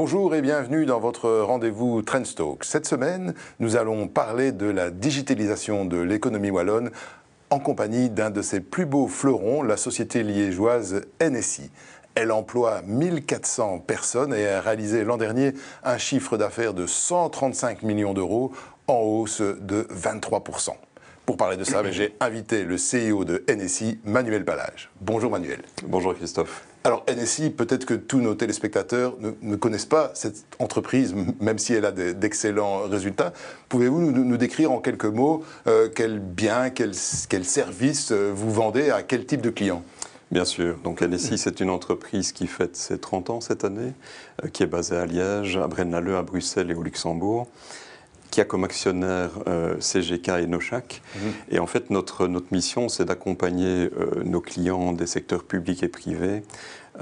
Bonjour et bienvenue dans votre rendez-vous Trendstalk. Cette semaine, nous allons parler de la digitalisation de l'économie wallonne en compagnie d'un de ses plus beaux fleurons, la société liégeoise NSI. Elle emploie 1400 personnes et a réalisé l'an dernier un chiffre d'affaires de 135 millions d'euros en hausse de 23%. Pour parler de ça, j'ai invité le CEO de NSI, Manuel Palage. Bonjour Manuel. Bonjour Christophe. Alors NSI, peut-être que tous nos téléspectateurs ne, connaissent pas cette entreprise, même si elle a d'excellents résultats. Pouvez-vous nous, décrire en quelques mots euh, quels biens, quels, services euh, vous vendez à quel type de clients? Bien sûr. Donc NSI, c'est une entreprise qui fête ses 30 ans cette année, euh, qui est basée à Liège, à Braine-l'Alleud, à Bruxelles et au Luxembourg qui a comme actionnaire euh, CGK et Nochac. Mhm. Et en fait, notre, notre mission, c'est d'accompagner euh, nos clients des secteurs publics et privés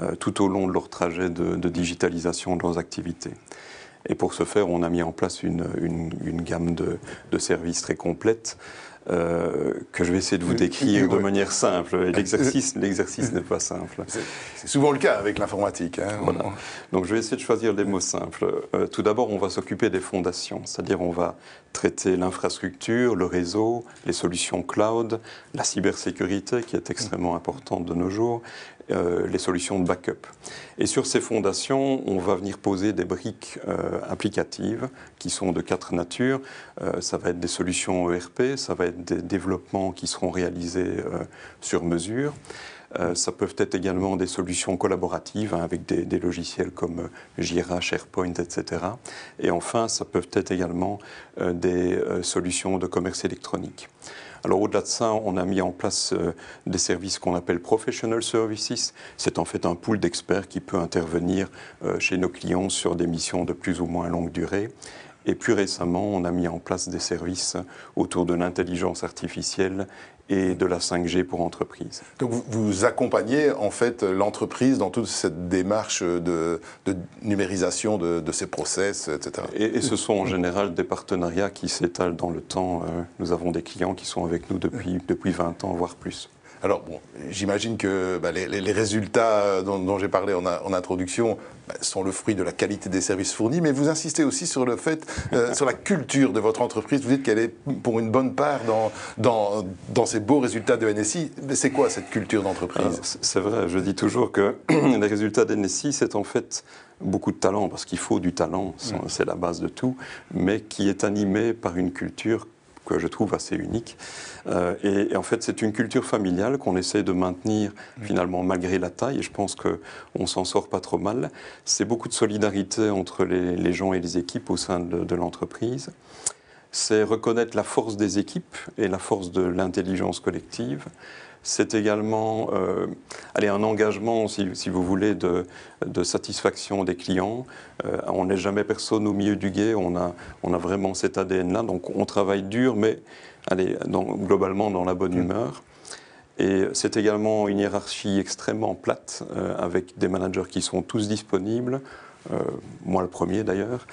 euh, tout au long de leur trajet de, de, digitalisation de leurs activités. Et pour ce faire, on a mis en place une, une, une gamme de, de, services très complète euh, que je vais essayer de vous décrire de manière simple. L'exercice, l'exercice n'est pas simple. C'est souvent le cas avec l'informatique. Hein. Donc je vais essayer de choisir des mots simples. Euh, tout d'abord, on va s'occuper des fondations, c'est-à-dire on va traiter l'infrastructure, le réseau, les solutions cloud, la cybersécurité qui est extrêmement importante de nos jours, euh, les solutions de backup. Et sur ces fondations, on va venir poser des briques euh, applicatives qui sont de quatre natures. Euh, ça va être des solutions ERP, ça va être des développements qui seront réalisés sur mesure. Ça peuvent être également des solutions collaboratives hein, avec des, logiciels comme Jira, SharePoint, etc. Et enfin, ça peuvent être également des solutions de commerce électronique. Alors au-delà de ça, on a mis en place euh, des services qu'on appelle professional services. C'est en fait un pool d'experts qui peut intervenir euh, chez nos clients sur des missions de plus ou moins longue durée. Et plus récemment, on a mis en place des services autour de l'intelligence artificielle et de la 5G pour entreprise. Donc vous accompagnez en fait l'entreprise dans toute cette démarche de, numérisation de, ses process, etc. Et, ce sont en général des partenariats qui s'étalent dans le temps. Euh, nous avons des clients qui sont avec nous depuis, depuis 20 ans, voire plus. Alors, bon, j'imagine que bah, les, résultats dont, j'ai parlé en, introduction bah, sont le fruit de la qualité des services fournis, mais vous insistez aussi sur le fait, euh, sur la culture de votre entreprise. Vous dites qu'elle est pour une bonne part dans, dans, dans ces beaux résultats de NSI. C'est quoi cette culture d'entreprise? C'est vrai, je dis toujours que les résultats de NSI, c'est en fait beaucoup de talent, parce qu'il faut du talent, mm. c'est la base de tout, mais qui est animé par une culture que je trouve assez unique. Euh, et, en fait, c'est une culture familiale qu'on essaie de maintenir finalement malgré la taille. Et je pense qu'on s'en sort pas trop mal. C'est beaucoup de solidarité entre les, gens et les équipes au sein de, l'entreprise. C'est reconnaître la force des équipes et la force de l'intelligence collective. C'est également euh, un engagement, si, vous voulez, de, satisfaction des clients. Euh, on n'est jamais personne au milieu du guet, on a, on a vraiment cet ADN-là. Donc on travaille dur, mais allez, globalement dans la bonne mm. humeur. Et c'est également une hiérarchie extrêmement plate, euh, avec des managers qui sont tous disponibles, moi le premier d'ailleurs.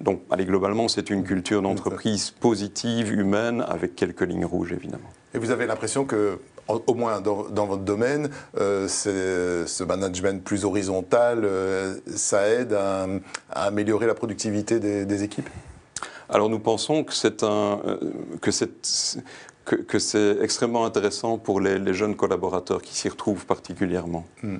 Donc, allez, globalement, c'est une culture d'entreprise positive, humaine, avec quelques lignes rouges, évidemment. Et vous avez l'impression que au moins dans, votre domaine, euh, ce management plus horizontal, euh, ça aide à, améliorer la productivité des, équipes? Alors nous pensons que c'est un, euh, que c'est que, c'est extrêmement intéressant pour les, jeunes collaborateurs qui s'y retrouvent particulièrement. Hmm.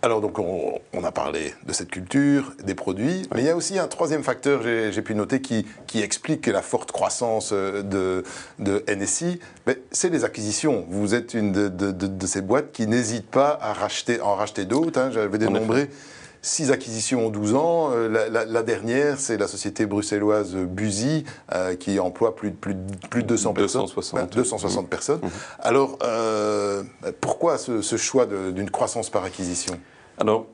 Alors donc on, a parlé de cette culture, des produits, mais il y a aussi un troisième facteur, j'ai pu noter, qui, explique la forte croissance euh, de, de NSI, c'est les acquisitions. Vous êtes une de, ces boîtes qui n'hésitent pas à racheter, en racheter d'autres. Hein. J'avais dénombré six acquisitions en 12 ans. Euh, la, dernière, c'est la société bruxelloise Buzy, euh, qui emploie plus de, plus, plus de 200 260. 260 personnes. Mmh. Alors, pourquoi ce choix d'une croissance par acquisition? Alors,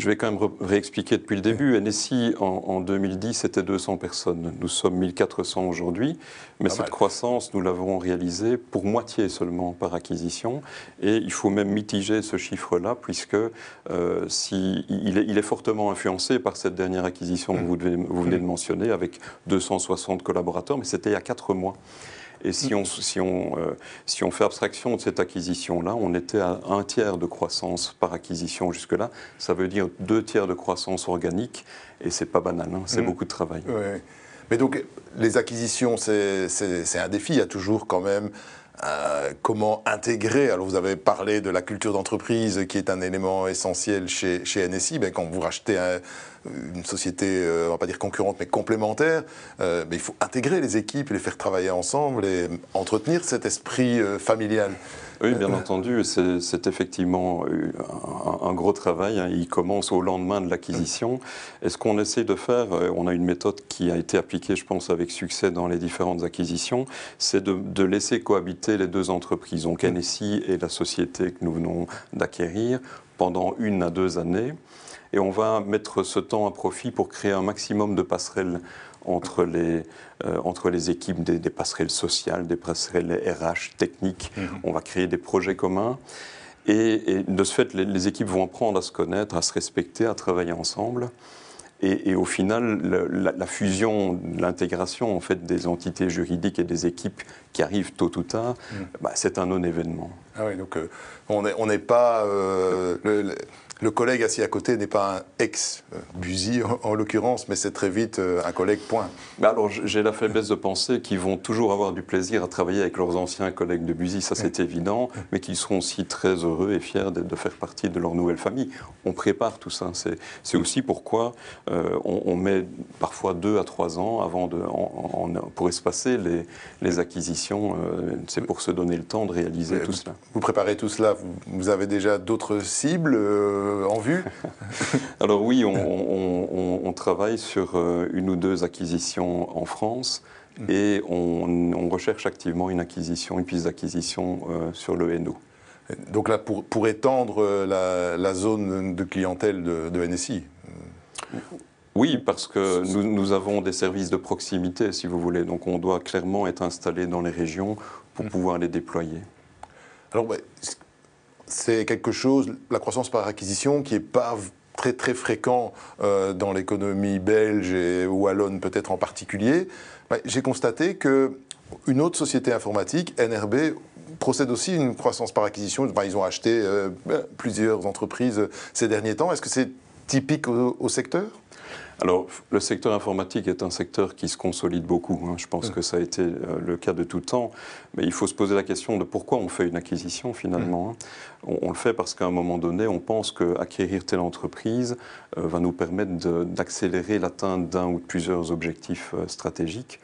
je vais quand même réexpliquer depuis le début. NSI, en, 2010, c'était 200 personnes. Nous sommes 1400 aujourd'hui. Mais cette croissance, nous l'avons réalisée pour moitié seulement par acquisition. Et il faut même mitiger ce chiffre-là, puisque euh, si, il, est, fortement influencé par cette dernière acquisition que vous, vous venez de mentionner, avec 260 collaborateurs. Mais c'était il y a 4 mois. Et si on, si on, euh, si on fait abstraction de cette acquisition-là, on était à un tiers de croissance par acquisition jusque-là. Ça veut dire deux tiers de croissance organique, et c'est pas banal, hein, c'est mmh. beaucoup de travail. Mais donc, les acquisitions, c'est un défi. Il y a toujours quand même euh, comment intégrer. Alors, vous avez parlé de la culture d'entreprise qui est un élément essentiel chez, chez NSI. Ben, quand vous rachetez une société, euh, on va pas dire concurrente, mais complémentaire, euh, ben, il faut intégrer les équipes, les faire travailler ensemble et entretenir cet esprit familial. Oui, bien entendu, c'est effectivement un, gros travail. Hein. Il commence au lendemain de l'acquisition. Et ce qu'on essaie de faire, euh, on a une méthode qui a été appliquée, je pense, avec succès dans les différentes acquisitions, c'est de, laisser cohabiter les deux entreprises, donc NSI et la société que nous venons d'acquérir, pendant une à deux années. Et on va mettre ce temps à profit pour créer un maximum de passerelles entre les, euh, entre les équipes des, passerelles sociales, des passerelles RH, techniques. Mhm. On va créer des projets communs. Et, de ce fait, les, équipes vont apprendre à se connaître, à se respecter, à travailler ensemble. Et, au final, la, fusion, l'intégration en fait des entités juridiques et des équipes qui arrivent tôt ou tard, mhm. bah, c'est un non-événement. Ah oui, donc euh, on n'est pas euh, le collègue assis à côté n'est pas un ex-Buzy en, l'occurrence, mais c'est très vite euh, un collègue point. alors j'ai la faiblesse de penser qu'ils vont toujours avoir du plaisir à travailler avec leurs anciens collègues de Buzy, ça c'est évident, mais qu'ils seront aussi très heureux et fiers de, faire partie de leur nouvelle famille. On prépare tout ça. C'est aussi pourquoi euh, on, met parfois deux à trois ans avant de, pour espacer les, les acquisitions. Euh, c'est pour se donner le temps de réaliser tout cela. Vous préparez tout cela. Vous, avez déjà d'autres cibles euh, en vue Alors oui, on, travaille sur euh, une ou deux acquisitions en France mm. et on, recherche activement une acquisition, une piste d'acquisition euh, sur le NO. Donc là, pour, pour étendre la, zone de clientèle de, NSI oui, parce que nous, avons des services de proximité, si vous voulez. Donc on doit clairement être installé dans les régions pour mm. pouvoir les déployer. Alors, c'est quelque chose, la croissance par acquisition, qui n'est pas très très fréquent euh, dans l'économie belge et wallonne peut-être en particulier. J'ai constaté que une autre société informatique, NRB, procède aussi une croissance par acquisition. ils ont acheté euh, plusieurs entreprises ces derniers temps. Est-ce que c'est typique au secteur? Alors, le secteur informatique est un secteur qui se consolide beaucoup. Hein. Je pense que ça a été euh, le cas de tout temps. Mais il faut se poser la question de pourquoi on fait une acquisition finalement. Hein. On, le fait parce qu'à un moment donné, on pense qu'acquérir telle entreprise euh, va nous permettre d'accélérer l'atteinte d'un ou de plusieurs objectifs euh, stratégiques.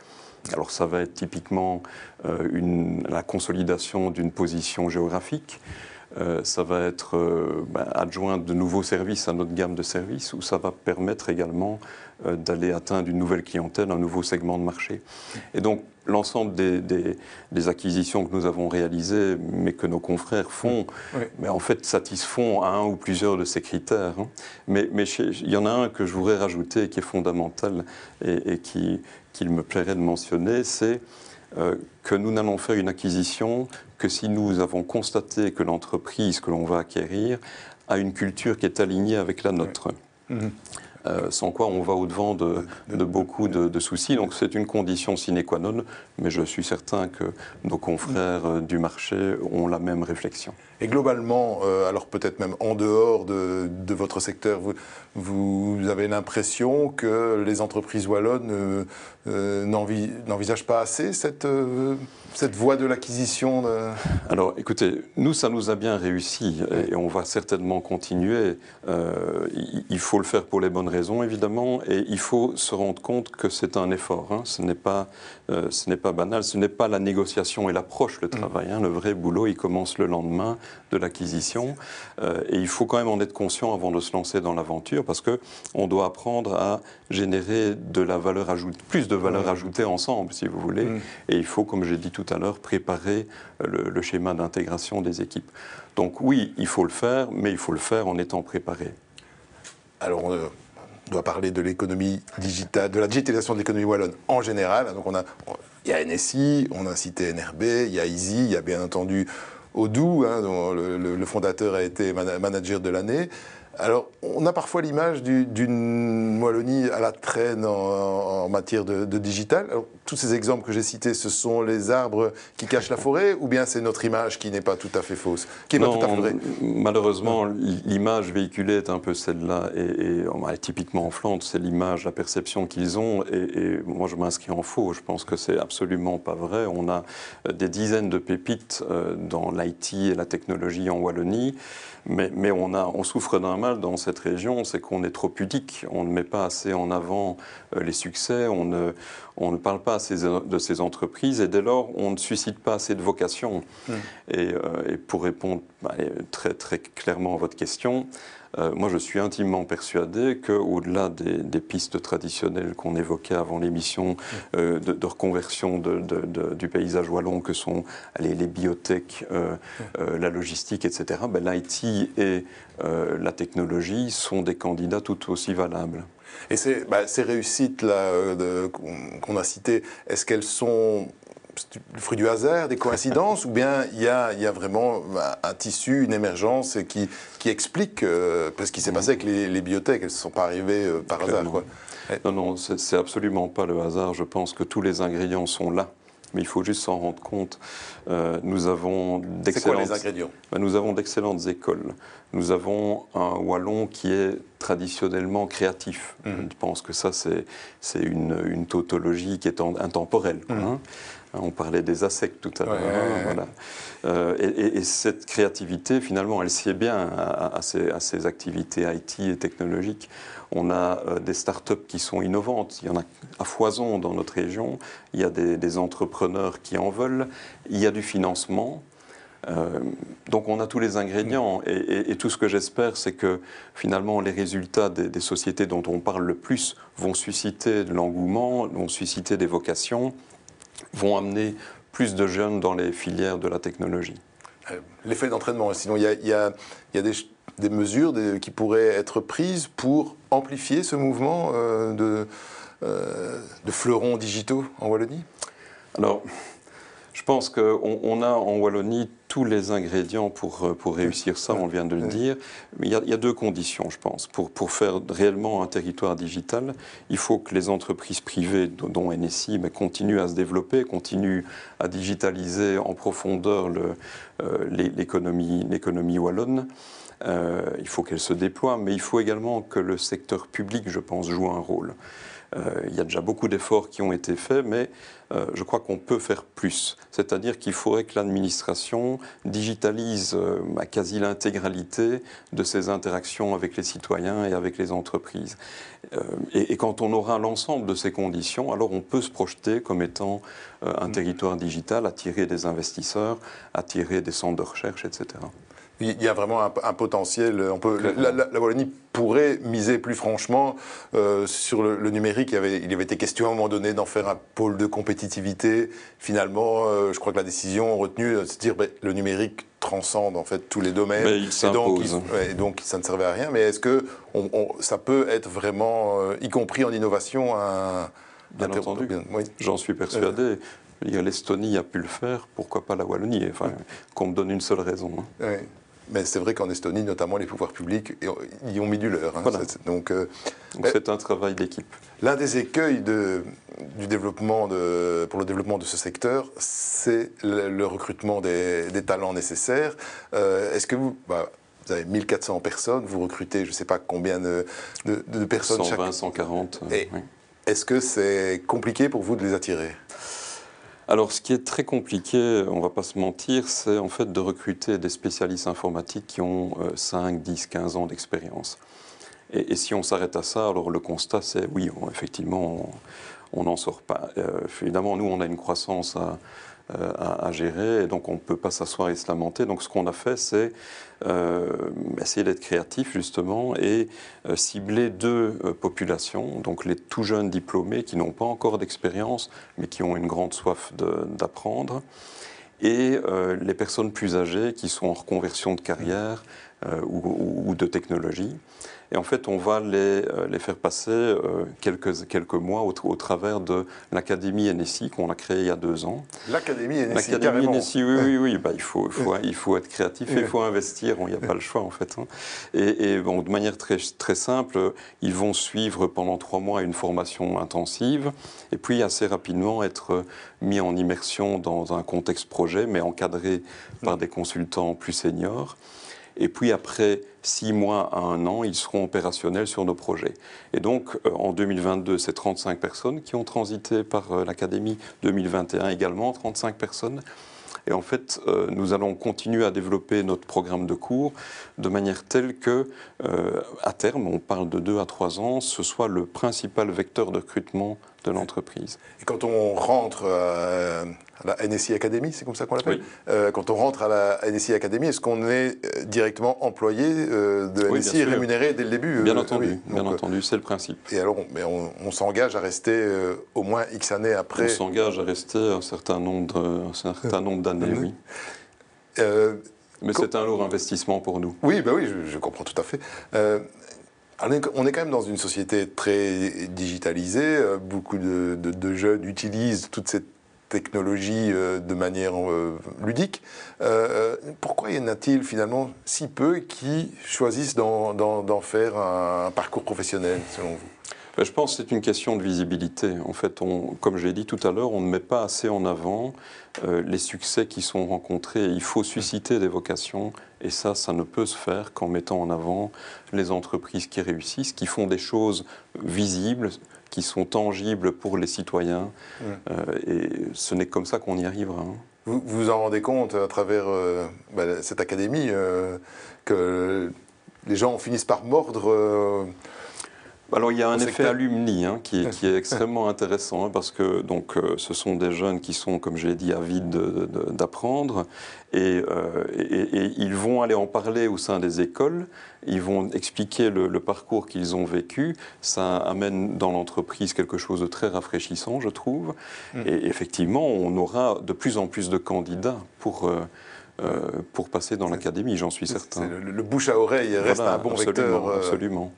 Alors ça va être typiquement la consolidation d'une position géographique. Euh, ça va être euh, ben, adjoint de nouveaux services à notre gamme de services, ou ça va permettre également euh, d'aller atteindre une nouvelle clientèle, un nouveau segment de marché. Et donc l'ensemble des, acquisitions que nous avons réalisées, mais que nos confrères font, mais en fait satisfont à un ou plusieurs de ces critères. Hein. Mais, il y en a un que je voudrais rajouter qui est fondamental et, qu'il me plairait de mentionner, c'est que nous n'allons faire une acquisition que si nous avons constaté que l'entreprise que l'on va acquérir a une culture qui est alignée avec la nôtre. Mhm. Euh, sans quoi on va au-devant de, beaucoup de, soucis. Donc c'est une condition sine qua non, mais je suis certain que nos confrères euh, du marché ont la même réflexion. Et globalement, euh, alors peut-être même en dehors de, votre secteur, vous, vous avez l'impression que les entreprises wallonnes n'envisagent pas assez cette, cette voie de l'acquisition Alors écoutez, nous, ça nous a bien réussi et on va certainement continuer. il faut le faire pour les bonnes raisons évidemment, et il faut se rendre compte que c'est un effort. Hein. Ce n'est pas, euh, ce n'est pas banal, ce n'est pas la négociation et l'approche, le mm. travail. Hein. Le vrai boulot, il commence le lendemain de l'acquisition, euh, et il faut quand même en être conscient avant de se lancer dans l'aventure, parce que on doit apprendre à générer de la valeur ajoutée, plus de valeur ajoutée ensemble, si vous voulez. Mm. Et il faut, comme j'ai dit tout à l'heure, préparer le, le schéma d'intégration des équipes. Donc oui, il faut le faire, mais il faut le faire en étant préparé. Alors, on doit parler de l'économie digitale, de la digitalisation de l'économie wallonne en général. Donc on a, il y a NSI, on a cité NRB, il y a Easy, il y a bien entendu Odoo, hein, dont le, fondateur a été manager de l'année. Alors, on a parfois l'image d'une Wallonie à la traîne en, matière de, digital. tous ces exemples que j'ai cités, ce sont les arbres qui cachent la forêt ou bien c'est notre image qui n'est pas tout à fait fausse qui non, pas tout à fait Malheureusement, l'image véhiculée est un peu celle-là. Et, et, typiquement en Flandre, c'est l'image, la perception qu'ils ont. Et, moi, je m'inscris en faux. Je pense que c'est absolument pas vrai. On a euh, des dizaines de pépites euh, dans l'IT et la technologie en Wallonie. Mais, mais on, a, on souffre d'un mal dans cette région, c'est qu'on est trop pudique. On ne met pas assez en avant euh, les succès, on ne, on ne parle pas assez de ces entreprises et dès lors, on ne suscite pas assez de vocation. Mmh. Et, et, pour répondre bah, très, très clairement à votre question, euh, moi, je suis intimement persuadé qu'au-delà des, pistes traditionnelles qu'on évoquait avant l'émission euh, de, reconversion du paysage wallon, que sont les biotech, euh, la logistique, etc., ben, l'IT et la technologie sont des candidats tout aussi valables. Et ces, bah, ces réussites-là qu'on a citées, est-ce qu'elles sont le fruit du hasard, des coïncidences, ou bien il y a, y a, vraiment un, tissu, une émergence qui, qui explique euh, ce qui s'est passé avec les, les biotech, elles ne sont pas arrivées euh, par hasard. Quoi. Non, non, c'est absolument pas le hasard. Je pense que tous les ingrédients sont là. Mais il faut juste s'en rendre compte. Euh, nous avons d'excellentes. ingrédients? Ben, Nous avons d'excellentes écoles. Nous avons un wallon qui est traditionnellement créatif. Mhm. Je pense que ça, c'est une, une, tautologie qui est intemporelle. Hein. On parlait des ASEC tout à l'heure. Hein, voilà. Euh, et, cette créativité, finalement, elle sied bien à, ces, activités IT et technologiques. On a euh, des startups qui sont innovantes. Il y en a à foison dans notre région. Il y a des, entrepreneurs qui en veulent. Il y a du financement. Euh, donc on a tous les ingrédients et, tout ce que j'espère, c'est que finalement les résultats des, des, sociétés dont on parle le plus vont susciter de l'engouement, vont susciter des vocations vont amener plus de jeunes dans les filières de la technologie. Euh, l'effet d'entraînement, sinon il y a, des, mesures qui pourraient être prises pour amplifier ce mouvement euh, de, euh, de fleurons digitaux en Wallonie? Alors, je pense qu'on on a en Wallonie tous les ingrédients pour, euh, pour réussir ça, on vient de le dire. Mais il y, a, deux conditions, je pense. Pour, pour faire réellement un territoire digital, il faut que les entreprises privées, dont NSI, mais continuent à se développer, continuent à digitaliser en profondeur euh, l'économie wallonne. Euh, il faut qu'elle se déploie, mais il faut également que le secteur public, je pense, joue un rôle. Euh, il y a déjà beaucoup d'efforts qui ont été faits, mais euh, je crois qu'on peut faire plus. C'est-à-dire qu'il faudrait que l'administration digitalise euh, quasi l'intégralité de ses interactions avec les citoyens et avec les entreprises. Et, et, quand on aura l'ensemble de ces conditions, alors on peut se projeter comme étant un territoire digital, attirer des investisseurs, attirer des centres de recherche, etc. Il y a vraiment un, potentiel. On peut, la, Wallonie pourrait miser plus franchement euh, sur le, numérique. Il, avait, il avait été question à un moment donné d'en faire un pôle de compétitivité. Finalement, euh, je crois que la décision retenue, c'est de dire ben, le numérique transcende en fait tous les domaines. Mais il et, donc, et donc ça ne servait à rien. Mais est-ce que ça peut être vraiment, euh, y compris en innovation, un Bien entendu. Oui. J'en suis persuadé. L'Estonie a pu le faire, pourquoi pas la Wallonie? Enfin, qu'on me donne une seule raison. Hein. Mais c'est vrai qu'en Estonie, notamment, les pouvoirs publics y ont mis du leur. Hein. Donc, euh, c'est un travail d'équipe. L'un des écueils de, du développement de, pour le développement de ce secteur, c'est le, recrutement des, talents nécessaires. Euh, est-ce que vous, bah, vous avez 1400 personnes, vous recrutez je ne sais pas combien de, de, personnes 120, chaque... 140. Est-ce que c'est compliqué pour vous de les attirer? Alors, ce qui est très compliqué, on ne va pas se mentir, c'est en fait de recruter des spécialistes informatiques qui ont 5, 10, 15 ans d'expérience. Et, si on s'arrête à ça, alors le constat, c'est oui, effectivement, on n'en sort pas. Euh, évidemment, nous, on a une croissance à euh, à, gérer, et donc on ne peut pas s'asseoir et se lamenter. Donc ce qu'on a fait, c'est euh, essayer d'être créatif justement et euh, cibler deux populations, donc les tout jeunes diplômés qui n'ont pas encore d'expérience, mais qui ont une grande soif d'apprendre et les personnes plus âgées qui sont en reconversion de carrière, ou, de technologie. Et en fait, on va les, les faire passer quelques, quelques mois au, au travers de l'Académie NSI qu'on a créée il y a deux ans. L'Académie NSI, L'Académie NSI, oui, oui, oui. Bah, il, faut, il, faut, il faut être créatif et il faut investir. Il n'y a pas le choix, en fait. Hein. Et, et bon, de manière très, très simple, ils vont suivre pendant trois mois une formation intensive et puis assez rapidement être mis en immersion dans un contexte projet, mais encadré par des consultants plus seniors. Et puis après six mois à un an, ils seront opérationnels sur nos projets. Et donc euh, en 2022, c'est 35 personnes qui ont transité par euh, l'Académie. 2021 également, 35 personnes. Et en fait, euh, nous allons continuer à développer notre programme de cours de manière telle que, à terme, on parle de deux à trois ans, ce soit le principal vecteur de recrutement de l'entreprise. Et quand on rentre euh, à la NSI Academy, c'est comme ça qu'on l'appelle euh, Quand on rentre à la NSI Academy, est-ce qu'on est euh, directement employé de NSI et rémunéré dès le début Bien entendu, bien entendu, c'est le principe. Et alors, mais on, s'engage à rester au moins X années après On s'engage à rester un certain nombre, un certain nombre d'années, oui. mais c'est un lourd investissement pour nous. Oui, bah oui, je, comprends tout à fait. On est quand même dans une société très digitalisée. Beaucoup de, jeunes utilisent toute cette technologie euh, de manière euh, ludique. Euh, pourquoi y en a-t-il finalement si peu qui choisissent d'en faire un parcours professionnel, selon vous? Je pense que c'est une question de visibilité. En fait, on, comme j'ai dit tout à l'heure, on ne met pas assez en avant euh, les succès qui sont rencontrés. Il faut susciter des vocations et ça, ça ne peut se faire qu'en mettant en avant les entreprises qui réussissent, qui font des choses visibles, qui sont tangibles pour les citoyens. Euh, et ce n'est comme ça qu'on y arrivera. Hein. Vous, vous en rendez compte à travers euh, bah, cette académie que les gens finissent par mordre alors il y a un effet alumni hein, qui, est, extrêmement intéressant hein, parce que donc euh, ce sont des jeunes qui sont, comme je l'ai dit, avides d'apprendre et, euh, et, ils vont aller en parler au sein des écoles. Ils vont expliquer le, parcours qu'ils ont vécu. Ça amène dans l'entreprise quelque chose de très rafraîchissant, je trouve. Mm. Et effectivement, on aura de plus en plus de candidats pour euh, pour passer dans l'académie, j'en suis certain. Le, bouche à oreille reste un bon vecteur. Absolument.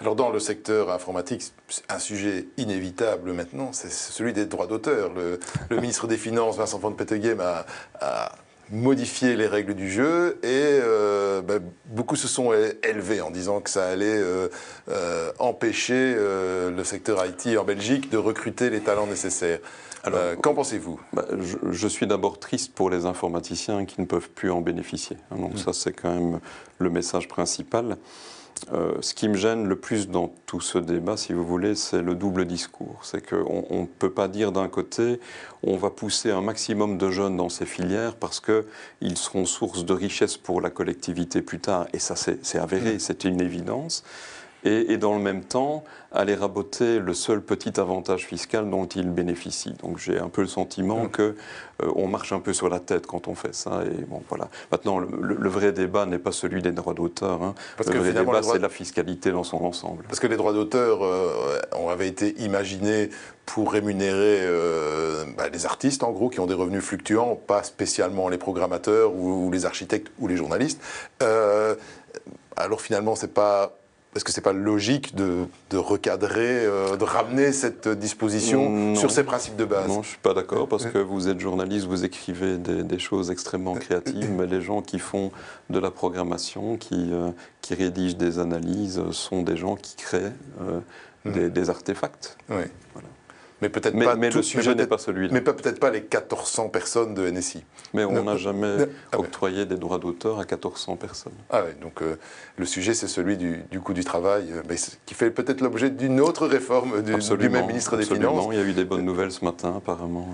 Alors dans le secteur informatique, un sujet inévitable maintenant, c'est celui des droits d'auteur. Le, ministre des Finances, Vincent van Peteghem, a, modifié les règles du jeu et euh, ben, beaucoup se sont élevés en disant que ça allait euh, euh, empêcher le secteur IT en Belgique de recruter les talents nécessaires. Qu'en pensez-vous? bah, je, suis d'abord triste pour les informaticiens qui ne peuvent plus en bénéficier. Donc mmh. ça, c'est quand même le message principal. Euh, ce qui me gêne le plus dans tout ce débat, si vous voulez, c'est le double discours. C'est qu'on ne peut pas dire d'un côté, on va pousser un maximum de jeunes dans ces filières parce qu'ils seront source de richesse pour la collectivité plus tard, et ça c'est avéré, mmh. c'est une évidence et, dans le même temps aller raboter le seul petit avantage fiscal dont ils bénéficient. Donc j'ai un peu le sentiment mmh. que euh, on marche un peu sur la tête quand on fait ça. Et bon, voilà. Maintenant, le, vrai débat n'est pas celui des droits d'auteur. Hein. Le vrai débat, c'est la fiscalité dans son ensemble. Parce que les droits d'auteur euh, été imaginés pour rémunérer euh, bah, les artistes, en gros, qui ont des revenus fluctuants, pas spécialement les programmateurs ou, ou les architectes ou les journalistes. alors finalement, c'est pas est-ce que ce n'est pas logique de, recadrer, euh, de ramener cette disposition sur ces principes de base? Non, je ne suis pas d'accord parce que vous êtes journaliste, vous écrivez des, choses extrêmement créatives, mais les gens qui font de la programmation, qui, euh, qui rédigent des analyses, sont des gens qui créent euh, des, des, artefacts. Oui. Voilà. Mais peut-être pas. Mais le sujet n'est pas celui-là. Mais peut-être pas les 1400 personnes de NSI. Mais on n'a jamais ah octroyé des droits d'auteur à 1400 personnes. Ah oui, donc euh, le sujet c'est celui du, coût du travail, euh, mais qui fait peut-être l'objet d'une autre réforme du, du, même ministre des Finances. Il y a eu des bonnes nouvelles ce matin apparemment.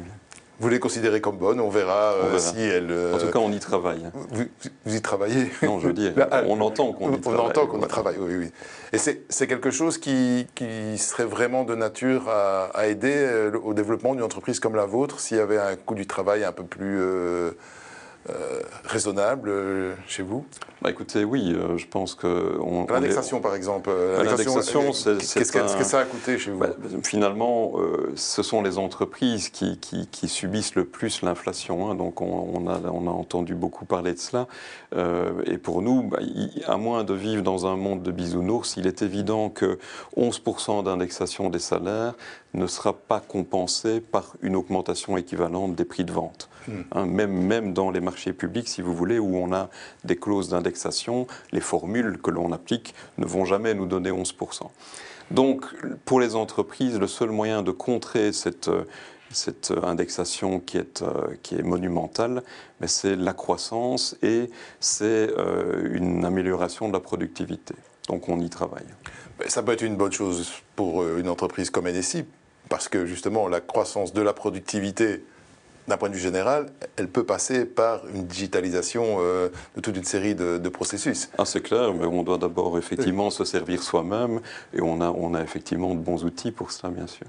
Vous les considérez comme bonnes, on verra, euh, si elles. En tout cas, on y travaille. Vous, y travaillez Non, je veux dire, ah, on entend qu'on y travaille. On entend qu'on y travaille, oui, oui. Et c'est quelque chose qui, qui, serait vraiment de nature à, aider euh, au développement d'une entreprise comme la vôtre, s'il y avait un coût du travail un peu plus. Euh, raisonnable chez vous? Bah Écoutez, oui, je pense que... L'indexation, par exemple. L'indexation, c'est... Qu'est-ce que ça a coûté chez vous? Bah, Finalement, ce sont les entreprises qui, qui, subissent le plus l'inflation. Hein. donc, on, a, on a entendu beaucoup parler de cela. et pour nous, bah, à moins de vivre dans un monde de bisounours, il est évident que 11% d'indexation des salaires ne sera pas compensé par une augmentation équivalente des prix de vente. Hmm. Hein, même, même dans les marchés publics, si vous voulez, où on a des clauses d'indexation, les formules que l'on applique ne vont jamais nous donner 11%. Donc, pour les entreprises, le seul moyen de contrer cette, cette indexation qui est, euh, qui est monumentale, c'est la croissance et c'est euh, une amélioration de la productivité. Donc on y travaille. Ça peut être une bonne chose pour euh, une entreprise comme NSI, parce que justement la croissance de la productivité, d'un point de vue général, elle peut passer par une digitalisation de toute une série de, processus. Ah, c'est clair, mais on doit d'abord effectivement se servir soi-même et on a, on a effectivement de bons outils pour cela, bien sûr.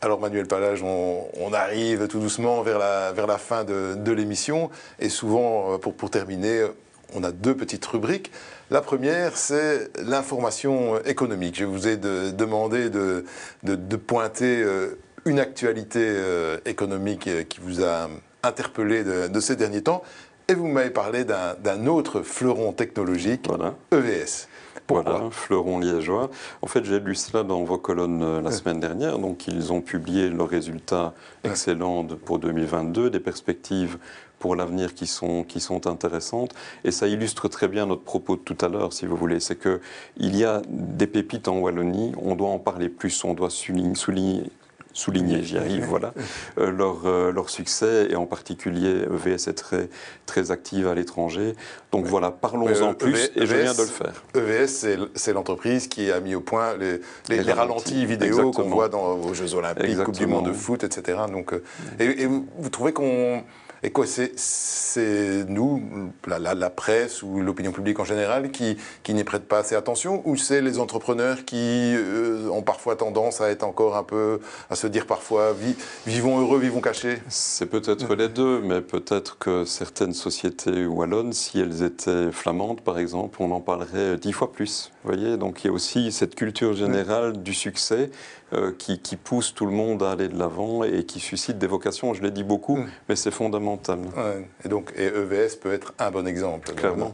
Alors Manuel Palage, on, arrive tout doucement vers la, vers la fin de, l'émission et souvent, euh, pour, pour terminer, on a deux petites rubriques. La première, c'est l'information économique. Je vous ai demandé de, de, pointer euh, une actualité euh, économique qui vous a interpellé de, ces derniers temps et vous m'avez parlé d'un autre fleuron technologique, EVS voilà, fleuron liégeois. En fait, j'ai lu cela dans vos colonnes euh, la semaine dernière. Donc, ils ont publié leurs résultats excellents pour 2022, des perspectives pour l'avenir qui sont, qui sont intéressantes. Et ça illustre très bien notre propos de tout à l'heure, si vous voulez. C'est qu'il y a des pépites en Wallonie, on doit en parler plus, on doit souligner, souligner souligner, j'y arrive, voilà, euh, leur, euh, leur, succès, et en particulier EVS est très, très active à l'étranger. Donc voilà, parlons-en plus, et je viens de le faire. EVS, c'est l'entreprise qui a mis au point les, les, ralentis, vidéo qu'on voit dans vos Jeux Olympiques, Coupe du Monde de foot, etc. Donc, euh, et vous trouvez qu'on et quoi, c'est nous, la, presse ou l'opinion publique en général, qui, qui n'y prête pas assez attention Ou c'est les entrepreneurs qui euh, ont parfois tendance à être encore un peu, à se dire parfois, vivons heureux, vivons cachés? C'est peut-être les deux, mais peut-être que certaines sociétés wallonnes, si elles étaient flamandes par exemple, on en parlerait dix fois plus. Vous voyez? Donc il y a aussi cette culture générale du succès euh, qui, pousse tout le monde à aller de l'avant et qui suscite des vocations. Je l'ai dit beaucoup, mm. mais c'est fondamental. Et donc, et EVS peut être un bon exemple. Clairement.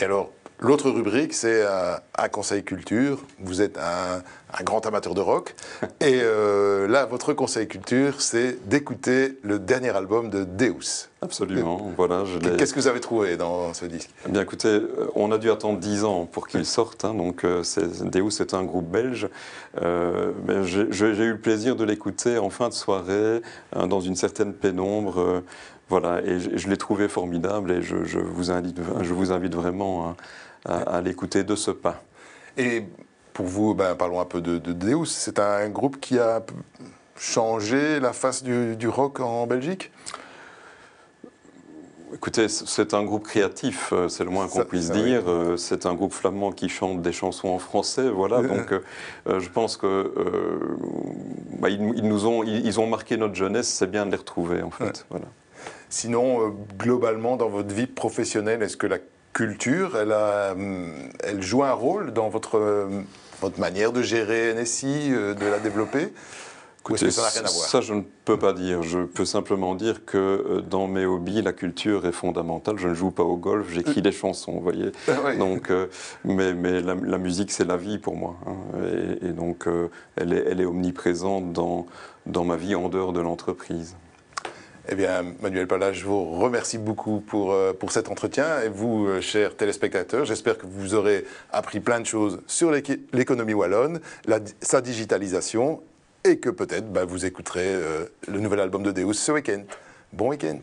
Et alors, L'autre rubrique, c'est euh, un conseil culture. Vous êtes un, grand amateur de rock. et euh, là, votre conseil culture, c'est d'écouter le dernier album de Deus. Absolument, voilà. Qu'est-ce que vous avez trouvé dans ce disque? Eh Bien écoutez, euh, on a dû attendre 10 ans pour qu'il sorte. Hein, donc Deus est un groupe belge. mais j'ai eu le plaisir de l'écouter en fin de soirée, hein, dans une certaine pénombre. voilà, et je, l'ai trouvé formidable et je, vous invite, je vous invite vraiment à, l'écouter de ce pas. Et pour vous, ben, parlons un peu de, Deus. C'est un groupe qui a changé la face du, rock en Belgique? Écoutez, c'est un groupe créatif, euh, c'est le moins qu'on puisse dire. Euh, c'est un groupe flamand qui chante des chansons en français, voilà. Donc, euh, je pense que bah, ils, nous ont, ils, ont marqué notre jeunesse. C'est bien de les retrouver, en fait. Voilà. Sinon, globalement, dans votre vie professionnelle, est-ce que la culture, elle, a, elle joue un rôle dans votre, votre manière de gérer NSI, euh, de la développer Écoutez, ça, rien à voir? ça, je ne peux pas dire. Je peux simplement dire que euh, dans mes hobbies, la culture est fondamentale. Je ne joue pas au golf, j'écris des chansons, vous voyez. Ah donc, euh, mais, mais la, musique, c'est la vie pour moi. Hein. Et, donc, elle, est, elle est omniprésente dans, dans ma vie en dehors de l'entreprise. Eh bien, Manuel Pala, je vous remercie beaucoup pour, euh, pour cet entretien. Et vous, euh, chers téléspectateurs, j'espère que vous aurez appris plein de choses sur l'économie wallonne, sa digitalisation, et que peut-être bah, vous écouterez euh, le nouvel album de Deus ce week-end. Bon week-end.